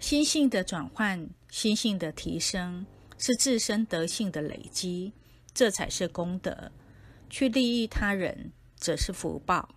心性的转换心性的提升是自身德性的累积这才是功德。去利益他人则是福报。